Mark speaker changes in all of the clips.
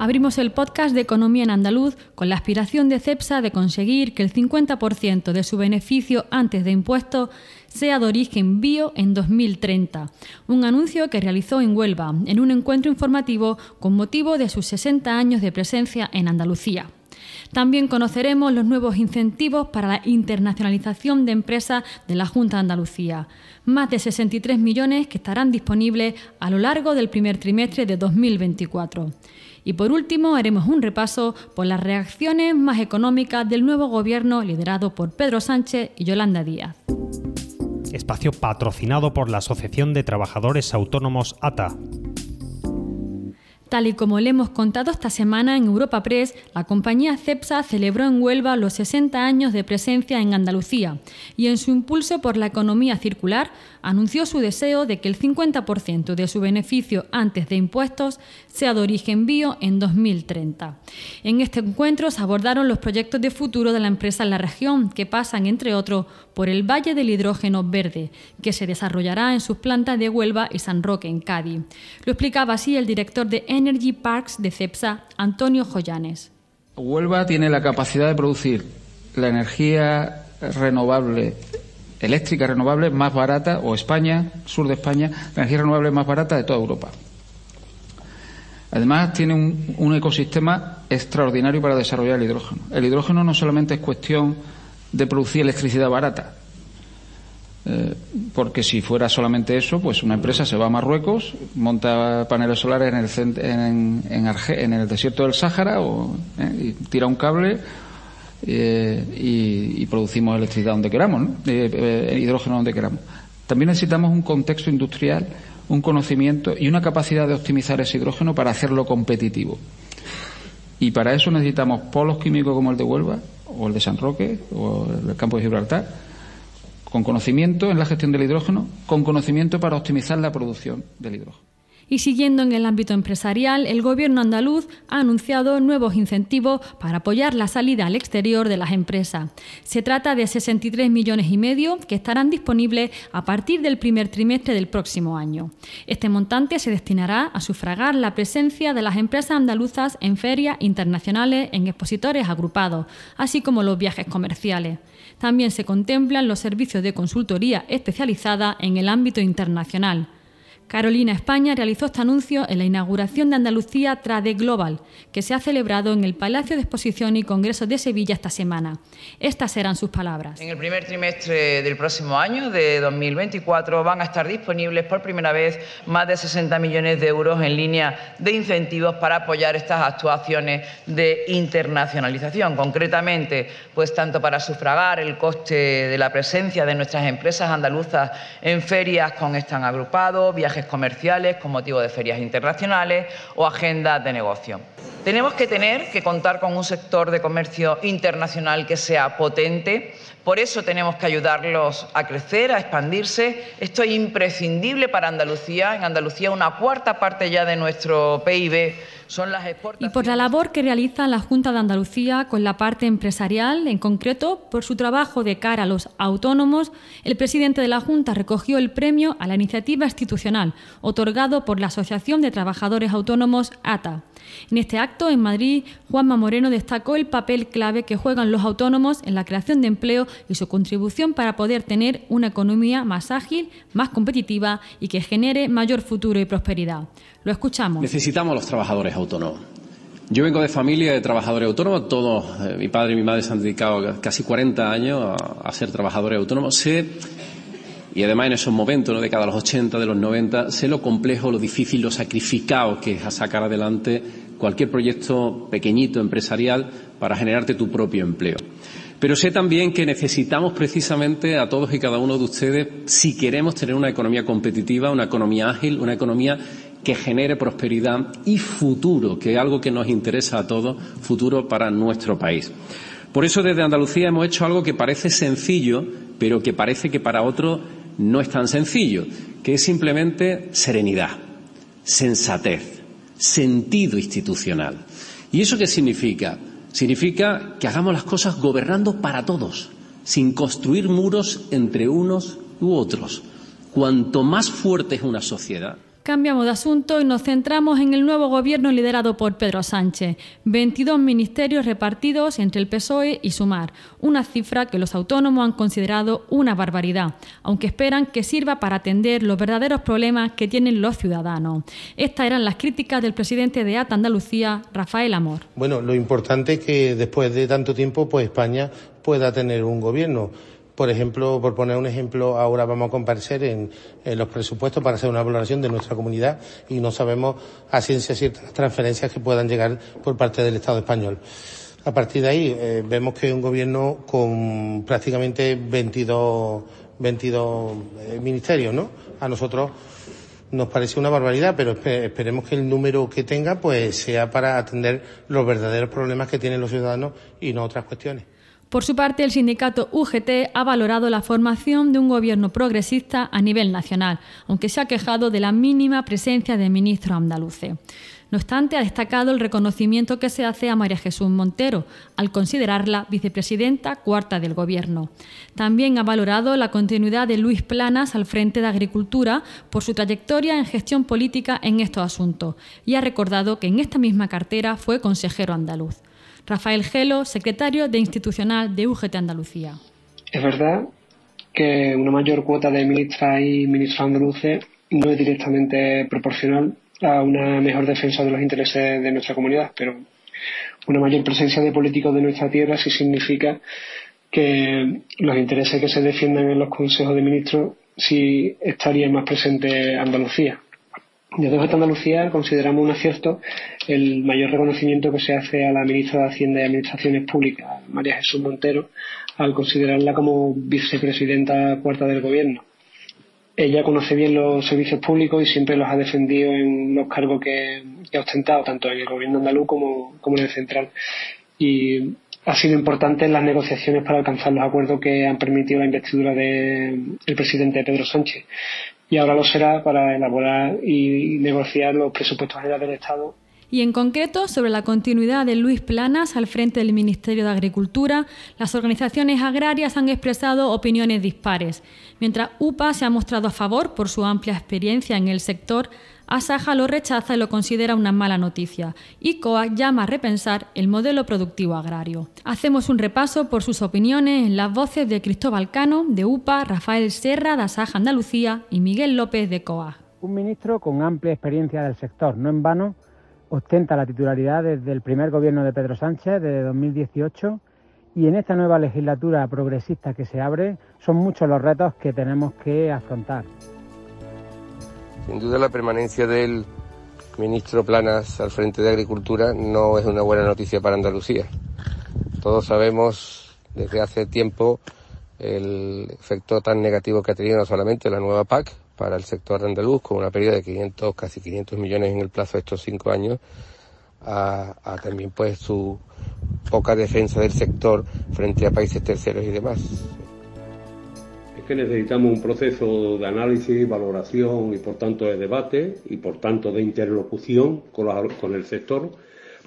Speaker 1: Abrimos el podcast de Economía en Andaluz con la aspiración de CEPSA de conseguir que el 50% de su beneficio antes de impuestos sea de origen bio en 2030, un anuncio que realizó en Huelva en un encuentro informativo con motivo de sus 60 años de presencia en Andalucía. También conoceremos los nuevos incentivos para la internacionalización de empresas de la Junta de Andalucía, más de 63 millones que estarán disponibles a lo largo del primer trimestre de 2024. Y por último, haremos un repaso por las reacciones más económicas del nuevo gobierno liderado por Pedro Sánchez y Yolanda Díaz.
Speaker 2: Espacio patrocinado por la Asociación de Trabajadores Autónomos ATA.
Speaker 1: Tal y como le hemos contado esta semana en Europa Press, la compañía CEPSA celebró en Huelva los 60 años de presencia en Andalucía y en su impulso por la economía circular anunció su deseo de que el 50% de su beneficio antes de impuestos sea de origen bio en 2030. En este encuentro se abordaron los proyectos de futuro de la empresa en la región, que pasan, entre otros, por el Valle del Hidrógeno Verde, que se desarrollará en sus plantas de Huelva y San Roque, en Cádiz. Lo explicaba así el director de Energy Parks de CEPSA, Antonio Joyanes.
Speaker 3: Huelva tiene la capacidad de producir la energía renovable eléctrica renovable más barata, o España, sur de España, la energía renovable más barata de toda Europa. Además, tiene un, ecosistema extraordinario para desarrollar el hidrógeno. El hidrógeno no solamente es cuestión de producir electricidad barata, eh, porque si fuera solamente eso, pues una empresa se va a Marruecos, monta paneles solares en el, en, el desierto del Sáhara o, eh, tira un cable eh, y, producimos electricidad donde queramos, eh, hidrógeno donde queramos. También necesitamos un contexto industrial, un conocimiento y una capacidad de optimizar ese hidrógeno para hacerlo competitivo. Y para eso necesitamos polos químicos como el de Huelva, o el de San Roque, o el campo de Gibraltar, con conocimiento en la gestión del hidrógeno, con conocimiento para optimizar la producción del hidrógeno.
Speaker 1: Y siguiendo en el ámbito empresarial, el Gobierno andaluz ha anunciado nuevos incentivos para apoyar la salida al exterior de las empresas. Se trata de 63 millones y medio que estarán disponibles a partir del primer trimestre del próximo año. Este montante se destinará a sufragar la presencia de las empresas andaluzas en ferias internacionales en expositores agrupados, así como los viajes comerciales. También se contemplan los servicios de consultoría especializada en el ámbito internacional. Carolina España realizó este anuncio en la inauguración de Andalucía Trade Global, que se ha celebrado en el Palacio de Exposición y Congresos de Sevilla esta semana. Estas eran sus palabras.
Speaker 4: En el primer trimestre del próximo año, de 2024, van a estar disponibles por primera vez más de 60 millones de euros en línea de incentivos para apoyar estas actuaciones de internacionalización. Concretamente, pues tanto para sufragar el coste de la presencia de nuestras empresas andaluzas en ferias con están agrupados, viajes comerciales con motivo de ferias internacionales o agendas de negocio. Tenemos que tener que contar con un sector de comercio internacional que sea potente, por eso tenemos que ayudarlos a crecer, a expandirse. Esto es imprescindible para Andalucía. En Andalucía una cuarta parte ya de nuestro PIB
Speaker 1: y por la labor que realiza la Junta de Andalucía con la parte empresarial, en concreto por su trabajo de cara a los autónomos, el presidente de la Junta recogió el premio a la iniciativa institucional otorgado por la Asociación de Trabajadores Autónomos ATA. En este acto, en Madrid, Juanma Moreno destacó el papel clave que juegan los autónomos en la creación de empleo y su contribución para poder tener una economía más ágil, más competitiva y que genere mayor futuro y prosperidad. Lo escuchamos.
Speaker 5: Necesitamos los trabajadores autónomos. Yo vengo de familia de trabajadores autónomos, todos, eh, mi padre y mi madre se han dedicado casi 40 años a, ser trabajadores autónomos. Sé, y además en esos momentos, ¿no? de cada los 80, de los 90, sé lo complejo, lo difícil, lo sacrificado que es a sacar adelante cualquier proyecto pequeñito empresarial para generarte tu propio empleo. Pero sé también que necesitamos precisamente a todos y cada uno de ustedes si queremos tener una economía competitiva, una economía ágil, una economía que genere prosperidad y futuro, que es algo que nos interesa a todos, futuro para nuestro país. Por eso desde Andalucía hemos hecho algo que parece sencillo, pero que parece que para otros no es tan sencillo, que es simplemente serenidad. sensatez, sentido institucional. ¿Y eso qué significa? Significa que hagamos las cosas gobernando para todos, sin construir muros entre unos u otros. Cuanto más fuerte es una sociedad,
Speaker 1: Cambiamos de asunto y nos centramos en el nuevo gobierno liderado por Pedro Sánchez. 22 ministerios repartidos entre el PSOE y Sumar, una cifra que los autónomos han considerado una barbaridad, aunque esperan que sirva para atender los verdaderos problemas que tienen los ciudadanos. Estas eran las críticas del presidente de ATA Andalucía, Rafael Amor.
Speaker 6: Bueno, lo importante es que después de tanto tiempo, pues España pueda tener un gobierno. Por ejemplo, por poner un ejemplo, ahora vamos a comparecer en, los presupuestos para hacer una valoración de nuestra comunidad y no sabemos a ciencia cierta las transferencias que puedan llegar por parte del Estado español. A partir de ahí, eh, vemos que un gobierno con prácticamente 22, 22 eh, ministerios, ¿no? A nosotros nos parece una barbaridad, pero esperemos que el número que tenga pues sea para atender los verdaderos problemas que tienen los ciudadanos y no otras cuestiones.
Speaker 1: Por su parte, el sindicato UGT ha valorado la formación de un gobierno progresista a nivel nacional, aunque se ha quejado de la mínima presencia de ministros andaluces. No obstante, ha destacado el reconocimiento que se hace a María Jesús Montero, al considerarla vicepresidenta cuarta del Gobierno. También ha valorado la continuidad de Luis Planas al frente de Agricultura por su trayectoria en gestión política en estos asuntos y ha recordado que en esta misma cartera fue consejero andaluz. Rafael Gelo, secretario de Institucional de UGT Andalucía.
Speaker 7: Es verdad que una mayor cuota de ministras y ministros andaluces no es directamente proporcional a una mejor defensa de los intereses de nuestra comunidad, pero una mayor presencia de políticos de nuestra tierra sí significa que los intereses que se defienden en los consejos de ministros sí estarían más presentes Andalucía. Desde esta Andalucía consideramos un acierto el mayor reconocimiento que se hace a la ministra de Hacienda y Administraciones Públicas, María Jesús Montero, al considerarla como vicepresidenta cuarta del Gobierno. Ella conoce bien los servicios públicos y siempre los ha defendido en los cargos que, ha ostentado, tanto en el Gobierno andaluz como, en el central. Y ha sido importante en las negociaciones para alcanzar los acuerdos que han permitido la investidura del presidente Pedro Sánchez y ahora lo será para elaborar y negociar los presupuestos generales del Estado
Speaker 1: y en concreto sobre la continuidad de Luis Planas al frente del Ministerio de Agricultura, las organizaciones agrarias han expresado opiniones dispares. Mientras UPA se ha mostrado a favor por su amplia experiencia en el sector, Asaja lo rechaza y lo considera una mala noticia, y COA llama a repensar el modelo productivo agrario. Hacemos un repaso por sus opiniones en las voces de Cristóbal Cano, de UPA, Rafael Serra, de Asaja Andalucía y Miguel López, de COA.
Speaker 8: Un ministro con amplia experiencia del sector, no en vano, ostenta la titularidad desde el primer gobierno de Pedro Sánchez, desde 2018, y en esta nueva legislatura progresista que se abre son muchos los retos que tenemos que afrontar.
Speaker 9: Sin duda la permanencia del ministro Planas al frente de Agricultura no es una buena noticia para Andalucía. Todos sabemos desde hace tiempo el efecto tan negativo que ha tenido no solamente la nueva PAC para el sector andaluz, con una pérdida de 500, casi 500 millones en el plazo de estos cinco años, a, a también pues su poca defensa del sector frente a países terceros y demás
Speaker 10: que necesitamos un proceso de análisis, valoración y por tanto de debate y por tanto de interlocución con, el sector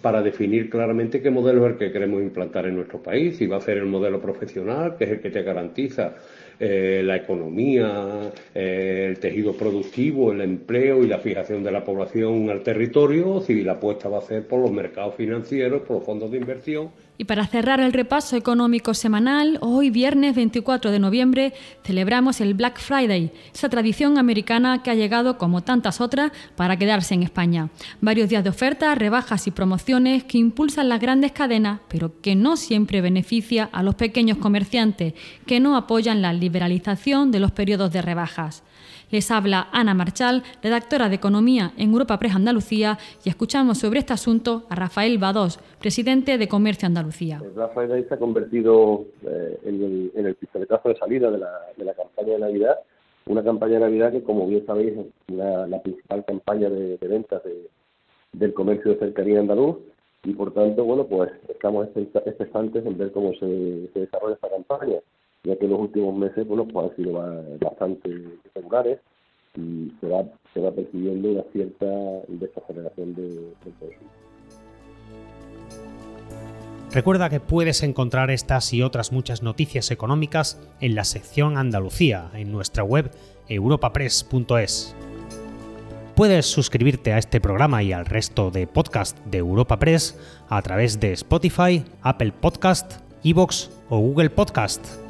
Speaker 10: para definir claramente qué modelo es el que queremos implantar en nuestro país, si va a ser el modelo profesional, que es el que te garantiza eh, la economía, eh, el tejido productivo, el empleo y la fijación de la población al territorio, si la apuesta va a ser por los mercados financieros, por los fondos de inversión
Speaker 1: y para cerrar el repaso económico semanal, hoy viernes 24 de noviembre celebramos el Black Friday, esa tradición americana que ha llegado, como tantas otras, para quedarse en España. Varios días de ofertas, rebajas y promociones que impulsan las grandes cadenas, pero que no siempre beneficia a los pequeños comerciantes, que no apoyan la liberalización de los periodos de rebajas. Les habla Ana Marchal, redactora de Economía en Europa Press Andalucía, y escuchamos sobre este asunto a Rafael Badós, presidente de Comercio Andalucía.
Speaker 11: El Black Friday se ha convertido eh, en, el, pistoletazo de salida de la, campaña de Navidad, una campaña de Navidad que, como bien sabéis, es la, principal campaña de, ventas del comercio de cercanía andaluz y por tanto, bueno, pues estamos expectantes en ver cómo se, se desarrolla esta campaña ya que los últimos meses bueno, pues han sido bastante regulares. y se va, se va percibiendo una cierta desaceleración de, consumo.
Speaker 2: Recuerda que puedes encontrar estas y otras muchas noticias económicas en la sección Andalucía en nuestra web europapress.es. Puedes suscribirte a este programa y al resto de podcast de Europa Press a través de Spotify, Apple Podcast, Evox o Google Podcast.